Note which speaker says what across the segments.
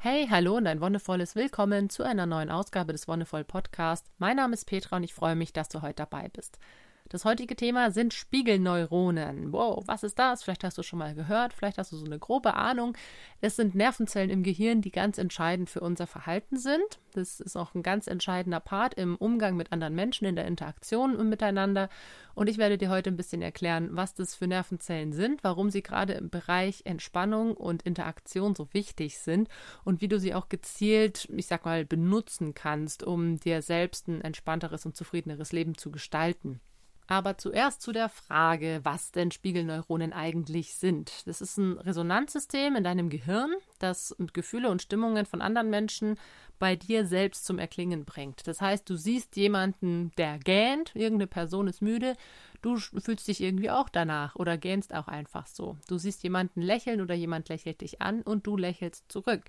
Speaker 1: Hey, hallo und ein wundervolles Willkommen zu einer neuen Ausgabe des Wonderful Podcast. Mein Name ist Petra und ich freue mich, dass du heute dabei bist. Das heutige Thema sind Spiegelneuronen. Wow, was ist das? Vielleicht hast du schon mal gehört, vielleicht hast du so eine grobe Ahnung. Es sind Nervenzellen im Gehirn, die ganz entscheidend für unser Verhalten sind. Das ist auch ein ganz entscheidender Part im Umgang mit anderen Menschen, in der Interaktion miteinander. Und ich werde dir heute ein bisschen erklären, was das für Nervenzellen sind, warum sie gerade im Bereich Entspannung und Interaktion so wichtig sind und wie du sie auch gezielt, ich sag mal, benutzen kannst, um dir selbst ein entspannteres und zufriedeneres Leben zu gestalten. Aber zuerst zu der Frage, was denn Spiegelneuronen eigentlich sind. Das ist ein Resonanzsystem in deinem Gehirn, das Gefühle und Stimmungen von anderen Menschen bei dir selbst zum Erklingen bringt. Das heißt, du siehst jemanden, der gähnt, irgendeine Person ist müde, du fühlst dich irgendwie auch danach oder gähnst auch einfach so. Du siehst jemanden lächeln oder jemand lächelt dich an und du lächelst zurück.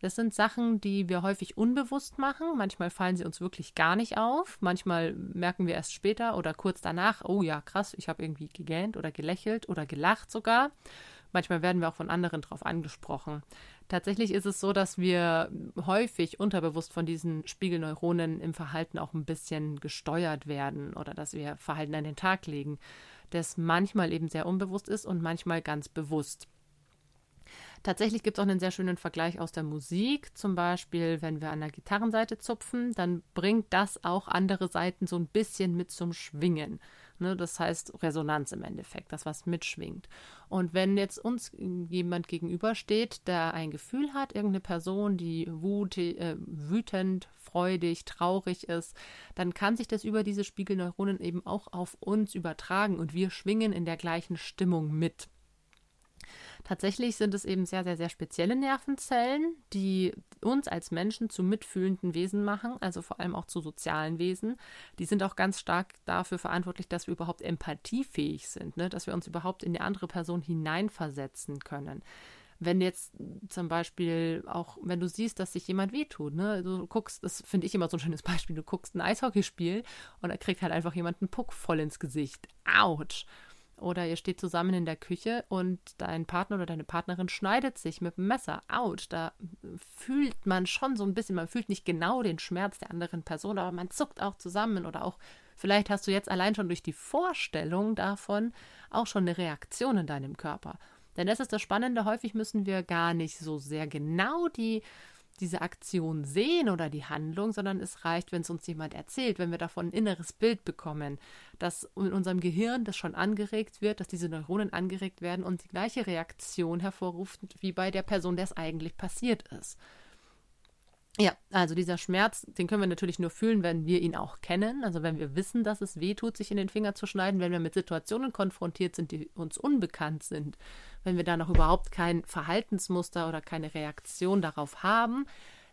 Speaker 1: Das sind Sachen, die wir häufig unbewusst machen. Manchmal fallen sie uns wirklich gar nicht auf. Manchmal merken wir erst später oder kurz danach, oh ja, krass, ich habe irgendwie gegähnt oder gelächelt oder gelacht sogar. Manchmal werden wir auch von anderen darauf angesprochen. Tatsächlich ist es so, dass wir häufig unterbewusst von diesen Spiegelneuronen im Verhalten auch ein bisschen gesteuert werden oder dass wir Verhalten an den Tag legen, das manchmal eben sehr unbewusst ist und manchmal ganz bewusst. Tatsächlich gibt es auch einen sehr schönen Vergleich aus der Musik. Zum Beispiel, wenn wir an der Gitarrenseite zupfen, dann bringt das auch andere Seiten so ein bisschen mit zum Schwingen. Ne? Das heißt Resonanz im Endeffekt, das was mitschwingt. Und wenn jetzt uns jemand gegenübersteht, der ein Gefühl hat, irgendeine Person, die wut, äh, wütend, freudig, traurig ist, dann kann sich das über diese Spiegelneuronen eben auch auf uns übertragen und wir schwingen in der gleichen Stimmung mit. Tatsächlich sind es eben sehr, sehr, sehr spezielle Nervenzellen, die uns als Menschen zu mitfühlenden Wesen machen, also vor allem auch zu sozialen Wesen. Die sind auch ganz stark dafür verantwortlich, dass wir überhaupt empathiefähig sind, ne? dass wir uns überhaupt in die andere Person hineinversetzen können wenn jetzt zum Beispiel auch, wenn du siehst, dass sich jemand wehtut, ne, du guckst, das finde ich immer so ein schönes Beispiel, du guckst ein Eishockeyspiel und da kriegt halt einfach jemand einen Puck voll ins Gesicht. Autsch! Oder ihr steht zusammen in der Küche und dein Partner oder deine Partnerin schneidet sich mit dem Messer. Autsch, da fühlt man schon so ein bisschen, man fühlt nicht genau den Schmerz der anderen Person, aber man zuckt auch zusammen oder auch, vielleicht hast du jetzt allein schon durch die Vorstellung davon auch schon eine Reaktion in deinem Körper. Denn das ist das Spannende, häufig müssen wir gar nicht so sehr genau die diese Aktion sehen oder die Handlung, sondern es reicht, wenn es uns jemand erzählt, wenn wir davon ein inneres Bild bekommen, dass in unserem Gehirn das schon angeregt wird, dass diese Neuronen angeregt werden und die gleiche Reaktion hervorruft wie bei der Person, der es eigentlich passiert ist. Ja, also dieser Schmerz, den können wir natürlich nur fühlen, wenn wir ihn auch kennen. Also wenn wir wissen, dass es weh tut, sich in den Finger zu schneiden, wenn wir mit Situationen konfrontiert sind, die uns unbekannt sind, wenn wir da noch überhaupt kein Verhaltensmuster oder keine Reaktion darauf haben,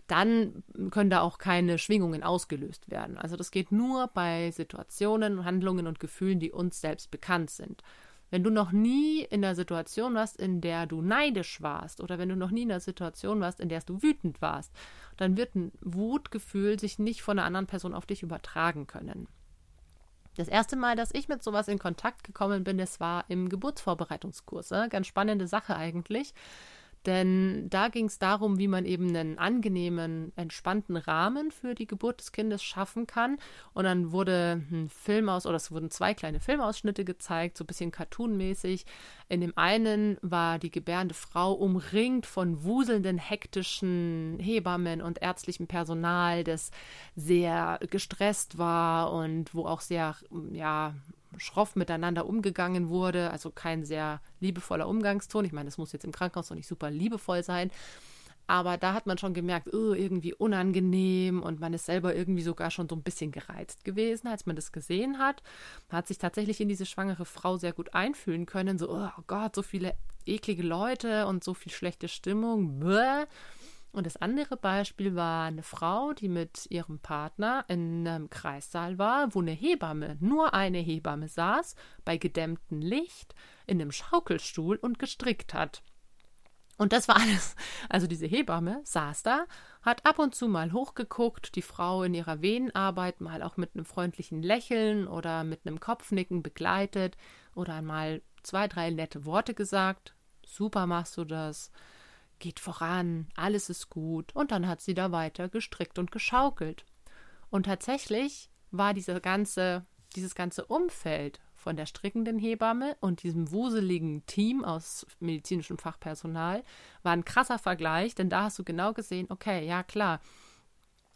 Speaker 1: dann können da auch keine Schwingungen ausgelöst werden. Also das geht nur bei Situationen, Handlungen und Gefühlen, die uns selbst bekannt sind. Wenn du noch nie in der Situation warst, in der du neidisch warst oder wenn du noch nie in der Situation warst, in der du wütend warst, dann wird ein Wutgefühl sich nicht von einer anderen Person auf dich übertragen können. Das erste Mal, dass ich mit sowas in Kontakt gekommen bin, das war im Geburtsvorbereitungskurs. Ganz spannende Sache eigentlich. Denn da ging es darum, wie man eben einen angenehmen, entspannten Rahmen für die Geburt des Kindes schaffen kann. Und dann wurde ein Film aus, oder es wurden zwei kleine Filmausschnitte gezeigt, so ein bisschen cartoonmäßig. In dem einen war die gebärende Frau umringt von wuselnden, hektischen Hebammen und ärztlichem Personal, das sehr gestresst war und wo auch sehr, ja, schroff miteinander umgegangen wurde, also kein sehr liebevoller Umgangston. Ich meine, das muss jetzt im Krankenhaus noch nicht super liebevoll sein, aber da hat man schon gemerkt, oh, irgendwie unangenehm und man ist selber irgendwie sogar schon so ein bisschen gereizt gewesen, als man das gesehen hat. Man hat sich tatsächlich in diese schwangere Frau sehr gut einfühlen können, so, oh Gott, so viele eklige Leute und so viel schlechte Stimmung. Bäh. Und das andere Beispiel war eine Frau, die mit ihrem Partner in einem Kreissaal war, wo eine Hebamme, nur eine Hebamme saß, bei gedämmtem Licht, in einem Schaukelstuhl und gestrickt hat. Und das war alles. Also diese Hebamme saß da, hat ab und zu mal hochgeguckt, die Frau in ihrer Venenarbeit mal auch mit einem freundlichen Lächeln oder mit einem Kopfnicken begleitet oder einmal zwei, drei nette Worte gesagt. Super machst du das geht voran, alles ist gut. Und dann hat sie da weiter gestrickt und geschaukelt. Und tatsächlich war diese ganze, dieses ganze Umfeld von der strickenden Hebamme und diesem wuseligen Team aus medizinischem Fachpersonal war ein krasser Vergleich, denn da hast du genau gesehen, okay, ja klar,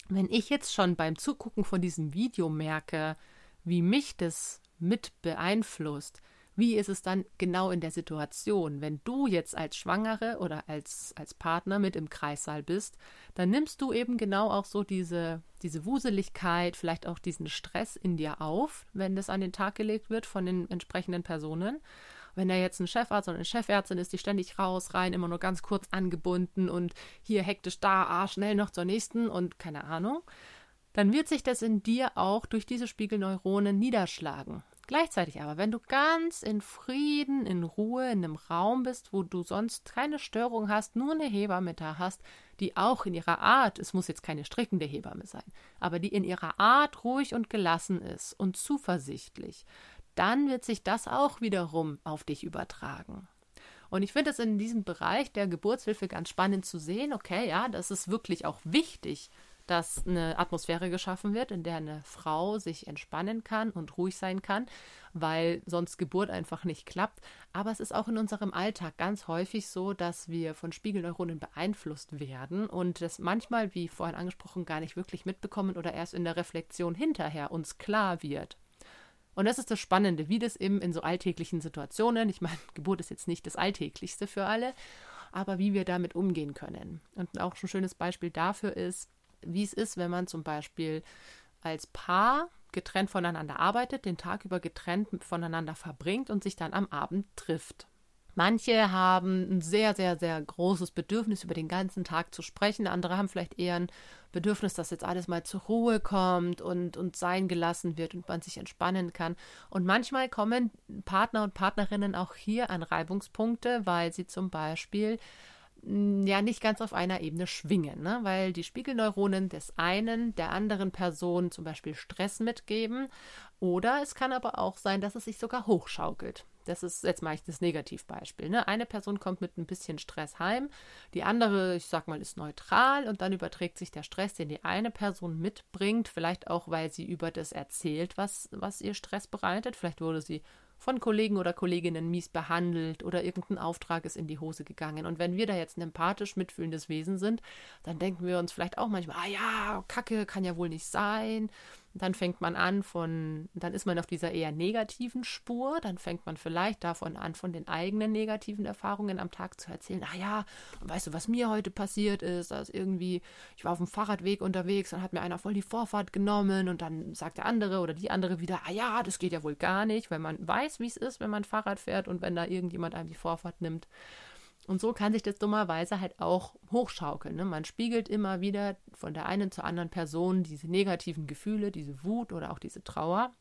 Speaker 1: wenn ich jetzt schon beim Zugucken von diesem Video merke, wie mich das mit beeinflusst, wie ist es dann genau in der Situation? Wenn du jetzt als Schwangere oder als, als Partner mit im Kreissaal bist, dann nimmst du eben genau auch so diese, diese Wuseligkeit, vielleicht auch diesen Stress in dir auf, wenn das an den Tag gelegt wird von den entsprechenden Personen. Wenn da jetzt ein Chefarzt oder eine Chefärztin ist, die ständig raus, rein, immer nur ganz kurz angebunden und hier hektisch da, ah, schnell noch zur nächsten und keine Ahnung, dann wird sich das in dir auch durch diese Spiegelneuronen niederschlagen. Gleichzeitig aber, wenn du ganz in Frieden, in Ruhe, in einem Raum bist, wo du sonst keine Störung hast, nur eine Hebamme da hast, die auch in ihrer Art, es muss jetzt keine strickende Hebamme sein, aber die in ihrer Art ruhig und gelassen ist und zuversichtlich, dann wird sich das auch wiederum auf dich übertragen. Und ich finde es in diesem Bereich der Geburtshilfe ganz spannend zu sehen, okay, ja, das ist wirklich auch wichtig, dass eine Atmosphäre geschaffen wird, in der eine Frau sich entspannen kann und ruhig sein kann, weil sonst Geburt einfach nicht klappt. Aber es ist auch in unserem Alltag ganz häufig so, dass wir von Spiegelneuronen beeinflusst werden und das manchmal, wie vorhin angesprochen, gar nicht wirklich mitbekommen oder erst in der Reflexion hinterher uns klar wird. Und das ist das Spannende, wie das eben in so alltäglichen Situationen, ich meine, Geburt ist jetzt nicht das Alltäglichste für alle, aber wie wir damit umgehen können. Und auch ein schönes Beispiel dafür ist, wie es ist, wenn man zum Beispiel als Paar getrennt voneinander arbeitet, den Tag über getrennt voneinander verbringt und sich dann am Abend trifft. Manche haben ein sehr, sehr, sehr großes Bedürfnis, über den ganzen Tag zu sprechen. Andere haben vielleicht eher ein Bedürfnis, dass jetzt alles mal zur Ruhe kommt und, und sein gelassen wird und man sich entspannen kann. Und manchmal kommen Partner und Partnerinnen auch hier an Reibungspunkte, weil sie zum Beispiel ja nicht ganz auf einer Ebene schwingen, ne? weil die Spiegelneuronen des einen der anderen Person zum Beispiel Stress mitgeben oder es kann aber auch sein, dass es sich sogar hochschaukelt. Das ist, jetzt ich das Negativbeispiel. Ne? Eine Person kommt mit ein bisschen Stress heim, die andere, ich sag mal, ist neutral und dann überträgt sich der Stress, den die eine Person mitbringt, vielleicht auch, weil sie über das erzählt, was, was ihr Stress bereitet. Vielleicht wurde sie von Kollegen oder Kolleginnen mies behandelt oder irgendein Auftrag ist in die Hose gegangen. Und wenn wir da jetzt ein empathisch mitfühlendes Wesen sind, dann denken wir uns vielleicht auch manchmal, ah ja, Kacke kann ja wohl nicht sein. Dann fängt man an von, dann ist man auf dieser eher negativen Spur, dann fängt man vielleicht davon an, von den eigenen negativen Erfahrungen am Tag zu erzählen. Ah ja, weißt du, was mir heute passiert ist? dass irgendwie, ich war auf dem Fahrradweg unterwegs, dann hat mir einer voll die Vorfahrt genommen und dann sagt der andere oder die andere wieder, ah ja, das geht ja wohl gar nicht, weil man weiß, wie es ist, wenn man Fahrrad fährt und wenn da irgendjemand einem die Vorfahrt nimmt. Und so kann sich das dummerweise halt auch hochschaukeln. Ne? Man spiegelt immer wieder von der einen zur anderen Person diese negativen Gefühle, diese Wut oder auch diese Trauer.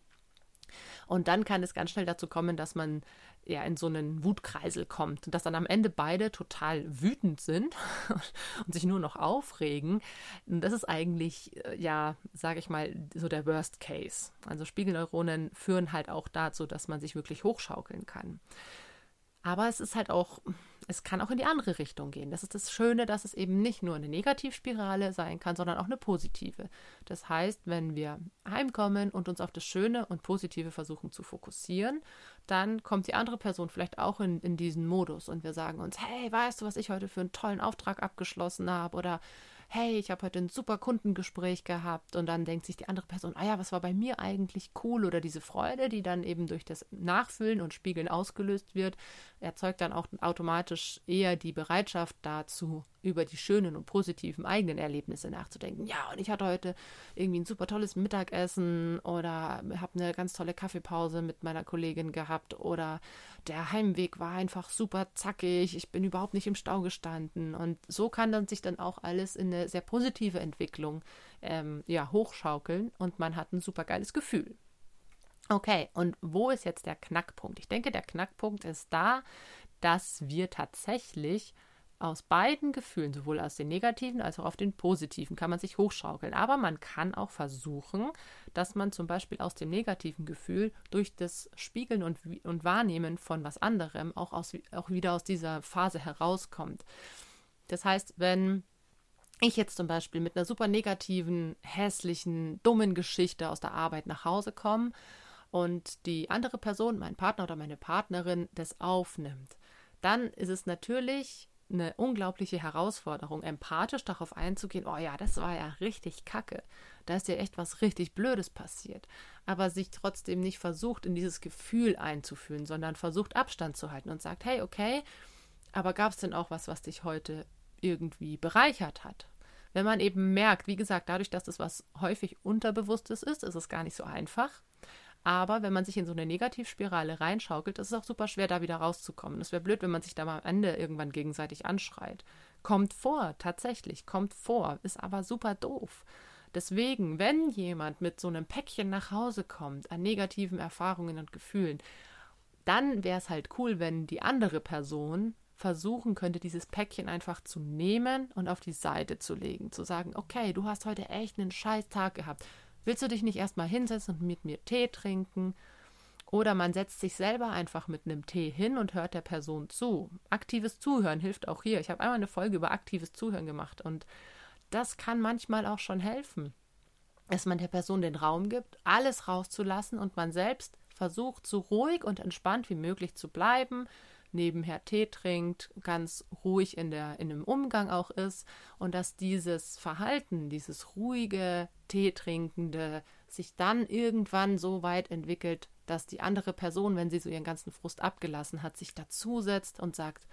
Speaker 1: Und dann kann es ganz schnell dazu kommen, dass man ja in so einen Wutkreisel kommt und dass dann am Ende beide total wütend sind und sich nur noch aufregen. Und das ist eigentlich, äh, ja, sage ich mal, so der Worst Case. Also Spiegelneuronen führen halt auch dazu, dass man sich wirklich hochschaukeln kann. Aber es ist halt auch, es kann auch in die andere Richtung gehen. Das ist das Schöne, dass es eben nicht nur eine Negativspirale sein kann, sondern auch eine positive. Das heißt, wenn wir heimkommen und uns auf das Schöne und Positive versuchen zu fokussieren, dann kommt die andere Person vielleicht auch in, in diesen Modus und wir sagen uns, hey, weißt du, was ich heute für einen tollen Auftrag abgeschlossen habe? Oder hey, ich habe heute ein super Kundengespräch gehabt und dann denkt sich die andere Person, ah ja, was war bei mir eigentlich cool oder diese Freude, die dann eben durch das Nachfüllen und Spiegeln ausgelöst wird, erzeugt dann auch automatisch eher die Bereitschaft dazu, über die schönen und positiven eigenen Erlebnisse nachzudenken. Ja, und ich hatte heute irgendwie ein super tolles Mittagessen oder habe eine ganz tolle Kaffeepause mit meiner Kollegin gehabt oder der Heimweg war einfach super zackig, ich bin überhaupt nicht im Stau gestanden. Und so kann dann sich dann auch alles in eine sehr positive Entwicklung ähm, ja, hochschaukeln und man hat ein super geiles Gefühl. Okay, und wo ist jetzt der Knackpunkt? Ich denke, der Knackpunkt ist da, dass wir tatsächlich aus beiden Gefühlen, sowohl aus den negativen als auch auf den positiven, kann man sich hochschaukeln. Aber man kann auch versuchen, dass man zum Beispiel aus dem negativen Gefühl durch das Spiegeln und, und Wahrnehmen von was anderem auch, aus, auch wieder aus dieser Phase herauskommt. Das heißt, wenn ich jetzt zum Beispiel mit einer super negativen, hässlichen, dummen Geschichte aus der Arbeit nach Hause komme und die andere Person, mein Partner oder meine Partnerin, das aufnimmt, dann ist es natürlich eine unglaubliche Herausforderung, empathisch darauf einzugehen, oh ja, das war ja richtig kacke. Da ist ja echt was richtig Blödes passiert. Aber sich trotzdem nicht versucht, in dieses Gefühl einzufühlen, sondern versucht, Abstand zu halten und sagt, hey, okay, aber gab es denn auch was, was dich heute irgendwie bereichert hat? Wenn man eben merkt, wie gesagt, dadurch, dass das was häufig Unterbewusstes ist, ist es gar nicht so einfach. Aber wenn man sich in so eine Negativspirale reinschaukelt, ist es auch super schwer, da wieder rauszukommen. Es wäre blöd, wenn man sich da mal am Ende irgendwann gegenseitig anschreit. Kommt vor, tatsächlich, kommt vor, ist aber super doof. Deswegen, wenn jemand mit so einem Päckchen nach Hause kommt an negativen Erfahrungen und Gefühlen, dann wäre es halt cool, wenn die andere Person versuchen könnte, dieses Päckchen einfach zu nehmen und auf die Seite zu legen. Zu sagen, okay, du hast heute echt einen scheiß Tag gehabt. Willst du dich nicht erstmal hinsetzen und mit mir Tee trinken? Oder man setzt sich selber einfach mit einem Tee hin und hört der Person zu. Aktives Zuhören hilft auch hier. Ich habe einmal eine Folge über aktives Zuhören gemacht und das kann manchmal auch schon helfen, dass man der Person den Raum gibt, alles rauszulassen und man selbst versucht, so ruhig und entspannt wie möglich zu bleiben, nebenher Tee trinkt, ganz ruhig in, der, in dem Umgang auch ist und dass dieses Verhalten, dieses ruhige, Teetrinkende sich dann irgendwann so weit entwickelt, dass die andere Person, wenn sie so ihren ganzen Frust abgelassen hat, sich dazusetzt und sagt,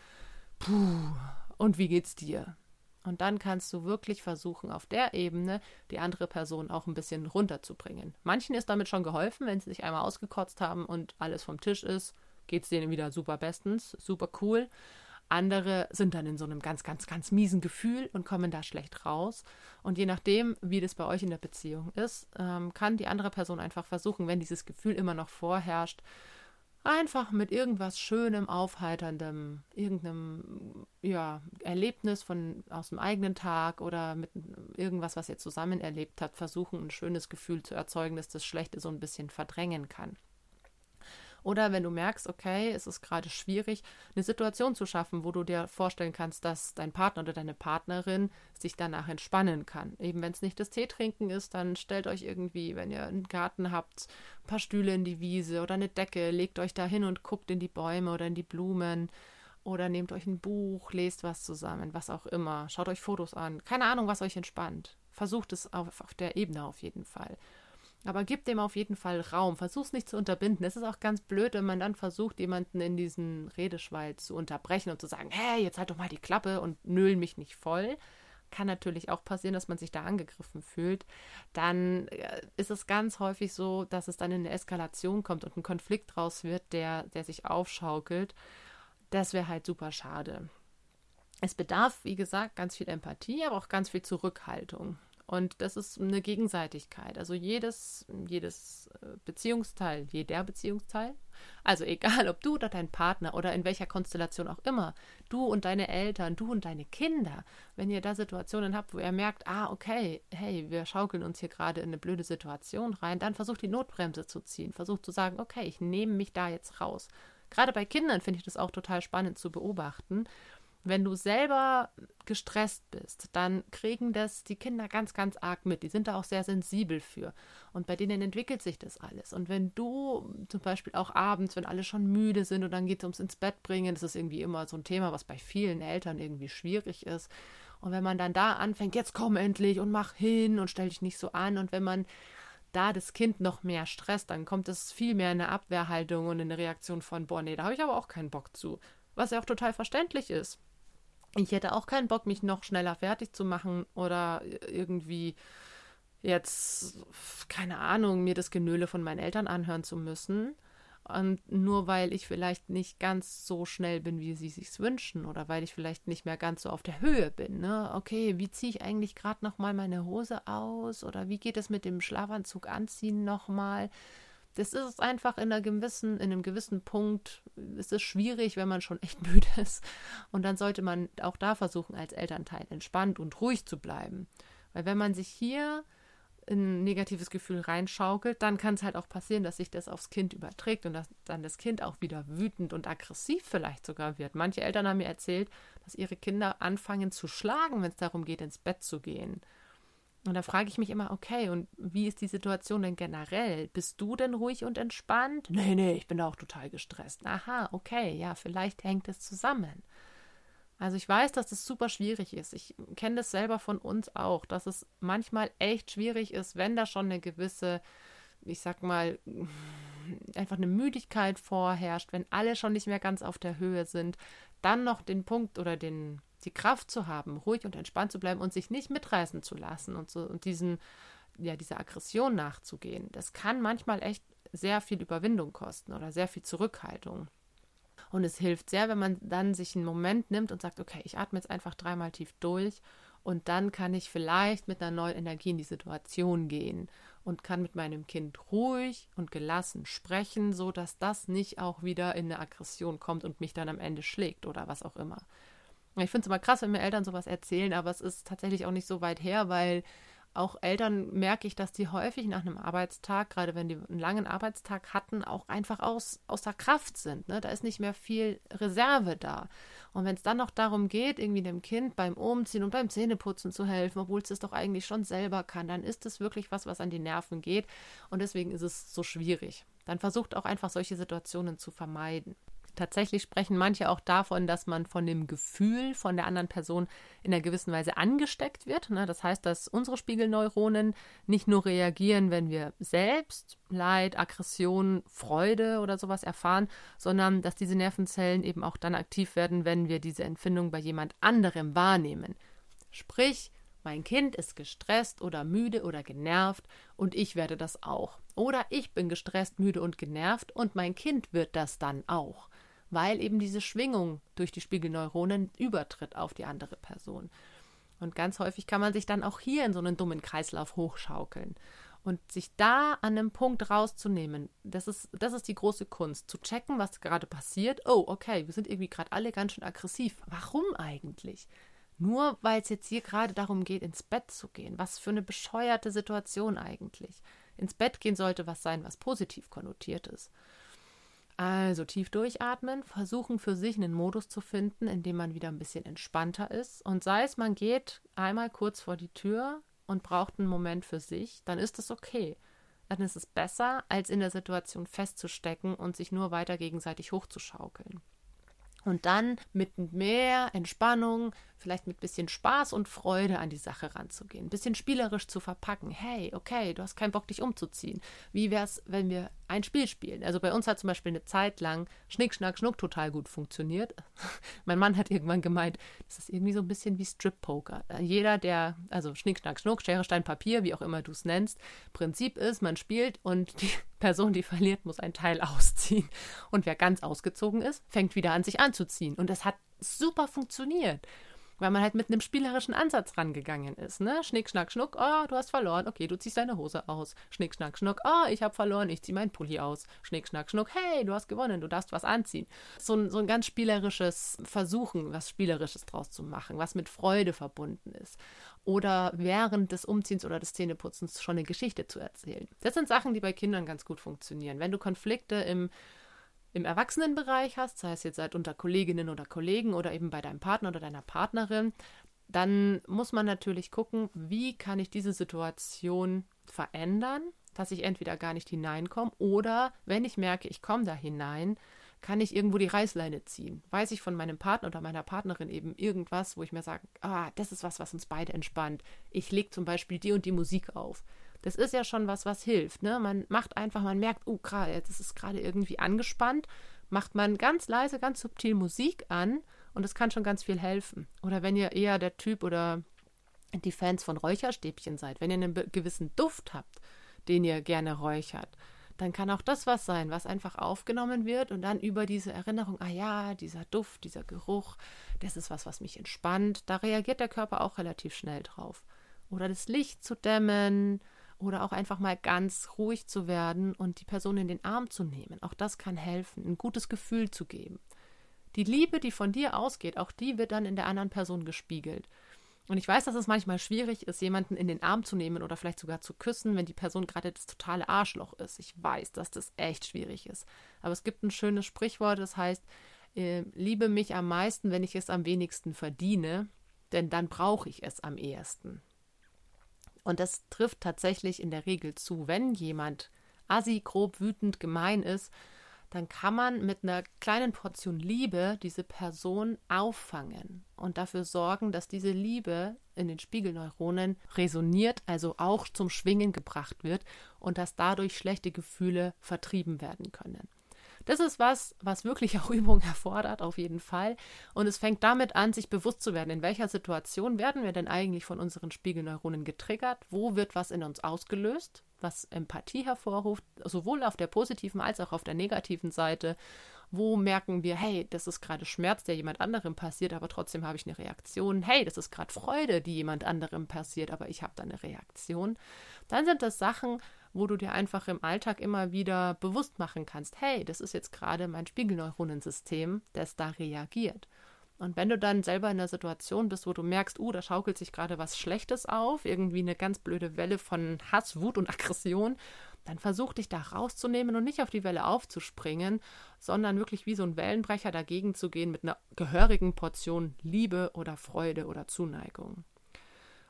Speaker 1: puh, und wie geht's dir? Und dann kannst du wirklich versuchen, auf der Ebene die andere Person auch ein bisschen runterzubringen. Manchen ist damit schon geholfen, wenn sie sich einmal ausgekotzt haben und alles vom Tisch ist geht es denen wieder super bestens, super cool. Andere sind dann in so einem ganz, ganz, ganz miesen Gefühl und kommen da schlecht raus. Und je nachdem, wie das bei euch in der Beziehung ist, ähm, kann die andere Person einfach versuchen, wenn dieses Gefühl immer noch vorherrscht, einfach mit irgendwas Schönem, Aufheiterndem, irgendeinem ja, Erlebnis von aus dem eigenen Tag oder mit irgendwas, was ihr zusammen erlebt habt, versuchen, ein schönes Gefühl zu erzeugen, dass das Schlechte so ein bisschen verdrängen kann. Oder wenn du merkst, okay, es ist gerade schwierig, eine Situation zu schaffen, wo du dir vorstellen kannst, dass dein Partner oder deine Partnerin sich danach entspannen kann. Eben wenn es nicht das Tee trinken ist, dann stellt euch irgendwie, wenn ihr einen Garten habt, ein paar Stühle in die Wiese oder eine Decke, legt euch da hin und guckt in die Bäume oder in die Blumen. Oder nehmt euch ein Buch, lest was zusammen, was auch immer. Schaut euch Fotos an. Keine Ahnung, was euch entspannt. Versucht es auf, auf der Ebene auf jeden Fall. Aber gib dem auf jeden Fall Raum. Versuch's nicht zu unterbinden. Es ist auch ganz blöd, wenn man dann versucht, jemanden in diesen Redeschwall zu unterbrechen und zu sagen, hey, jetzt halt doch mal die Klappe und nöhl mich nicht voll. Kann natürlich auch passieren, dass man sich da angegriffen fühlt. Dann äh, ist es ganz häufig so, dass es dann in eine Eskalation kommt und ein Konflikt draus wird, der, der sich aufschaukelt. Das wäre halt super schade. Es bedarf, wie gesagt, ganz viel Empathie, aber auch ganz viel Zurückhaltung. Und das ist eine Gegenseitigkeit. Also jedes, jedes äh, Beziehungsteil, jeder Beziehungsteil, also egal ob du oder dein Partner oder in welcher Konstellation auch immer, du und deine Eltern, du und deine Kinder, wenn ihr da Situationen habt, wo ihr merkt, ah, okay, hey, wir schaukeln uns hier gerade in eine blöde Situation rein, dann versucht die Notbremse zu ziehen. Versucht zu sagen, okay, ich nehme mich da jetzt raus. Gerade bei Kindern finde ich das auch total spannend zu beobachten wenn du selber gestresst bist, dann kriegen das die Kinder ganz, ganz arg mit. Die sind da auch sehr sensibel für. Und bei denen entwickelt sich das alles. Und wenn du zum Beispiel auch abends, wenn alle schon müde sind und dann geht es ums ins Bett bringen, das ist irgendwie immer so ein Thema, was bei vielen Eltern irgendwie schwierig ist. Und wenn man dann da anfängt, jetzt komm endlich und mach hin und stell dich nicht so an. Und wenn man da das Kind noch mehr stresst, dann kommt es viel mehr in eine Abwehrhaltung und in eine Reaktion von, boah, nee, da habe ich aber auch keinen Bock zu. Was ja auch total verständlich ist ich hätte auch keinen Bock, mich noch schneller fertig zu machen oder irgendwie jetzt, keine Ahnung, mir das Genöle von meinen Eltern anhören zu müssen. Und nur weil ich vielleicht nicht ganz so schnell bin, wie sie sich wünschen, oder weil ich vielleicht nicht mehr ganz so auf der Höhe bin. Ne? Okay, wie ziehe ich eigentlich gerade nochmal meine Hose aus? Oder wie geht es mit dem Schlafanzug anziehen nochmal? Das ist einfach in, einer gewissen, in einem gewissen Punkt, ist es schwierig, wenn man schon echt müde ist. Und dann sollte man auch da versuchen, als Elternteil entspannt und ruhig zu bleiben. Weil wenn man sich hier ein negatives Gefühl reinschaukelt, dann kann es halt auch passieren, dass sich das aufs Kind überträgt und dass dann das Kind auch wieder wütend und aggressiv vielleicht sogar wird. Manche Eltern haben mir erzählt, dass ihre Kinder anfangen zu schlagen, wenn es darum geht, ins Bett zu gehen. Und da frage ich mich immer, okay, und wie ist die Situation denn generell? Bist du denn ruhig und entspannt? Nee, nee, ich bin auch total gestresst. Aha, okay, ja, vielleicht hängt es zusammen. Also ich weiß, dass das super schwierig ist. Ich kenne das selber von uns auch, dass es manchmal echt schwierig ist, wenn da schon eine gewisse, ich sag mal, einfach eine Müdigkeit vorherrscht, wenn alle schon nicht mehr ganz auf der Höhe sind, dann noch den Punkt oder den, die Kraft zu haben, ruhig und entspannt zu bleiben und sich nicht mitreißen zu lassen und so und diesen, ja, dieser Aggression nachzugehen. Das kann manchmal echt sehr viel Überwindung kosten oder sehr viel Zurückhaltung. Und es hilft sehr, wenn man dann sich einen Moment nimmt und sagt, okay, ich atme jetzt einfach dreimal tief durch und dann kann ich vielleicht mit einer neuen Energie in die Situation gehen und kann mit meinem Kind ruhig und gelassen sprechen, so dass das nicht auch wieder in eine Aggression kommt und mich dann am Ende schlägt oder was auch immer. Ich finde es immer krass, wenn mir Eltern sowas erzählen, aber es ist tatsächlich auch nicht so weit her, weil auch Eltern merke ich, dass die häufig nach einem Arbeitstag, gerade wenn die einen langen Arbeitstag hatten, auch einfach aus, außer Kraft sind. Ne? Da ist nicht mehr viel Reserve da. Und wenn es dann noch darum geht, irgendwie dem Kind beim Umziehen und beim Zähneputzen zu helfen, obwohl es das doch eigentlich schon selber kann, dann ist es wirklich was, was an die Nerven geht. Und deswegen ist es so schwierig. Dann versucht auch einfach solche Situationen zu vermeiden. Tatsächlich sprechen manche auch davon, dass man von dem Gefühl von der anderen Person in einer gewissen Weise angesteckt wird. Ne? Das heißt, dass unsere Spiegelneuronen nicht nur reagieren, wenn wir selbst Leid, Aggression, Freude oder sowas erfahren, sondern dass diese Nervenzellen eben auch dann aktiv werden, wenn wir diese Empfindung bei jemand anderem wahrnehmen. Sprich, mein Kind ist gestresst oder müde oder genervt und ich werde das auch. Oder ich bin gestresst, müde und genervt und mein Kind wird das dann auch weil eben diese Schwingung durch die Spiegelneuronen übertritt auf die andere Person. Und ganz häufig kann man sich dann auch hier in so einen dummen Kreislauf hochschaukeln. Und sich da an einem Punkt rauszunehmen, das ist, das ist die große Kunst. Zu checken, was gerade passiert. Oh, okay, wir sind irgendwie gerade alle ganz schön aggressiv. Warum eigentlich? Nur weil es jetzt hier gerade darum geht, ins Bett zu gehen. Was für eine bescheuerte Situation eigentlich. Ins Bett gehen sollte was sein, was positiv konnotiert ist. Also tief durchatmen, versuchen für sich einen Modus zu finden, in dem man wieder ein bisschen entspannter ist. Und sei es, man geht einmal kurz vor die Tür und braucht einen Moment für sich, dann ist es okay. Dann ist es besser, als in der Situation festzustecken und sich nur weiter gegenseitig hochzuschaukeln. Und dann mit mehr Entspannung, vielleicht mit bisschen Spaß und Freude an die Sache ranzugehen, ein bisschen spielerisch zu verpacken. Hey, okay, du hast keinen Bock, dich umzuziehen. Wie wäre es, wenn wir ein Spiel spielen? Also bei uns hat zum Beispiel eine Zeit lang Schnick, Schnack, Schnuck total gut funktioniert. mein Mann hat irgendwann gemeint, das ist irgendwie so ein bisschen wie Strip-Poker. Jeder, der, also Schnick, Schnack, Schnuck, Schere, Stein, Papier, wie auch immer du es nennst, Prinzip ist, man spielt und die Person, die verliert, muss ein Teil ausziehen. Und wer ganz ausgezogen ist, fängt wieder an, sich anzuziehen. Und das hat super funktioniert weil man halt mit einem spielerischen Ansatz rangegangen ist. Ne? Schnick, schnack, schnuck, oh, du hast verloren, okay, du ziehst deine Hose aus. Schnick, schnack, schnuck, oh, ich habe verloren, ich ziehe meinen Pulli aus. Schnick, schnack, schnuck, hey, du hast gewonnen, du darfst was anziehen. So ein, so ein ganz spielerisches Versuchen, was Spielerisches draus zu machen, was mit Freude verbunden ist. Oder während des Umziehens oder des Zähneputzens schon eine Geschichte zu erzählen. Das sind Sachen, die bei Kindern ganz gut funktionieren. Wenn du Konflikte im im Erwachsenenbereich hast, sei es jetzt halt unter Kolleginnen oder Kollegen oder eben bei deinem Partner oder deiner Partnerin, dann muss man natürlich gucken, wie kann ich diese Situation verändern, dass ich entweder gar nicht hineinkomme oder wenn ich merke, ich komme da hinein, kann ich irgendwo die Reißleine ziehen. Weiß ich von meinem Partner oder meiner Partnerin eben irgendwas, wo ich mir sage, ah, das ist was, was uns beide entspannt. Ich lege zum Beispiel die und die Musik auf das ist ja schon was, was hilft. Ne? Man macht einfach, man merkt, oh, gerade, jetzt ist es gerade irgendwie angespannt, macht man ganz leise, ganz subtil Musik an und das kann schon ganz viel helfen. Oder wenn ihr eher der Typ oder die Fans von Räucherstäbchen seid, wenn ihr einen gewissen Duft habt, den ihr gerne räuchert, dann kann auch das was sein, was einfach aufgenommen wird und dann über diese Erinnerung, ah ja, dieser Duft, dieser Geruch, das ist was, was mich entspannt. Da reagiert der Körper auch relativ schnell drauf. Oder das Licht zu dämmen oder auch einfach mal ganz ruhig zu werden und die Person in den Arm zu nehmen. Auch das kann helfen, ein gutes Gefühl zu geben. Die Liebe, die von dir ausgeht, auch die wird dann in der anderen Person gespiegelt. Und ich weiß, dass es manchmal schwierig ist, jemanden in den Arm zu nehmen oder vielleicht sogar zu küssen, wenn die Person gerade das totale Arschloch ist. Ich weiß, dass das echt schwierig ist. Aber es gibt ein schönes Sprichwort, das heißt, äh, liebe mich am meisten, wenn ich es am wenigsten verdiene, denn dann brauche ich es am ehesten. Und das trifft tatsächlich in der Regel zu, wenn jemand assi, grob, wütend, gemein ist, dann kann man mit einer kleinen Portion Liebe diese Person auffangen und dafür sorgen, dass diese Liebe in den Spiegelneuronen resoniert, also auch zum Schwingen gebracht wird und dass dadurch schlechte Gefühle vertrieben werden können. Das ist was, was wirklich auch Übung erfordert, auf jeden Fall. Und es fängt damit an, sich bewusst zu werden, in welcher Situation werden wir denn eigentlich von unseren Spiegelneuronen getriggert? Wo wird was in uns ausgelöst? was Empathie hervorruft, sowohl auf der positiven als auch auf der negativen Seite. Wo merken wir, hey, das ist gerade Schmerz, der jemand anderem passiert, aber trotzdem habe ich eine Reaktion. Hey, das ist gerade Freude, die jemand anderem passiert, aber ich habe da eine Reaktion. Dann sind das Sachen, wo du dir einfach im Alltag immer wieder bewusst machen kannst, hey, das ist jetzt gerade mein Spiegelneuronensystem, das da reagiert. Und wenn du dann selber in einer Situation bist, wo du merkst, uh, da schaukelt sich gerade was Schlechtes auf, irgendwie eine ganz blöde Welle von Hass, Wut und Aggression, dann versuch dich da rauszunehmen und nicht auf die Welle aufzuspringen, sondern wirklich wie so ein Wellenbrecher dagegen zu gehen mit einer gehörigen Portion Liebe oder Freude oder Zuneigung.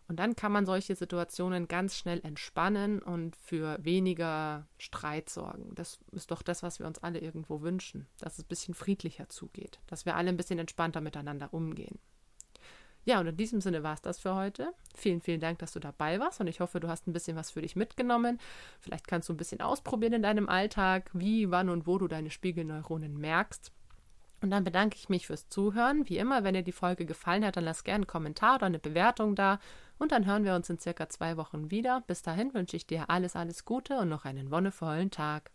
Speaker 1: Und dann kann man solche Situationen ganz schnell entspannen und für weniger Streit sorgen. Das ist doch das, was wir uns alle irgendwo wünschen, dass es ein bisschen friedlicher zugeht, dass wir alle ein bisschen entspannter miteinander umgehen. Ja, und in diesem Sinne war es das für heute. Vielen, vielen Dank, dass du dabei warst und ich hoffe, du hast ein bisschen was für dich mitgenommen. Vielleicht kannst du ein bisschen ausprobieren in deinem Alltag, wie, wann und wo du deine Spiegelneuronen merkst. Und dann bedanke ich mich fürs Zuhören. Wie immer, wenn dir die Folge gefallen hat, dann lass gerne einen Kommentar oder eine Bewertung da. Und dann hören wir uns in circa zwei Wochen wieder. Bis dahin wünsche ich dir alles, alles Gute und noch einen wonnevollen Tag.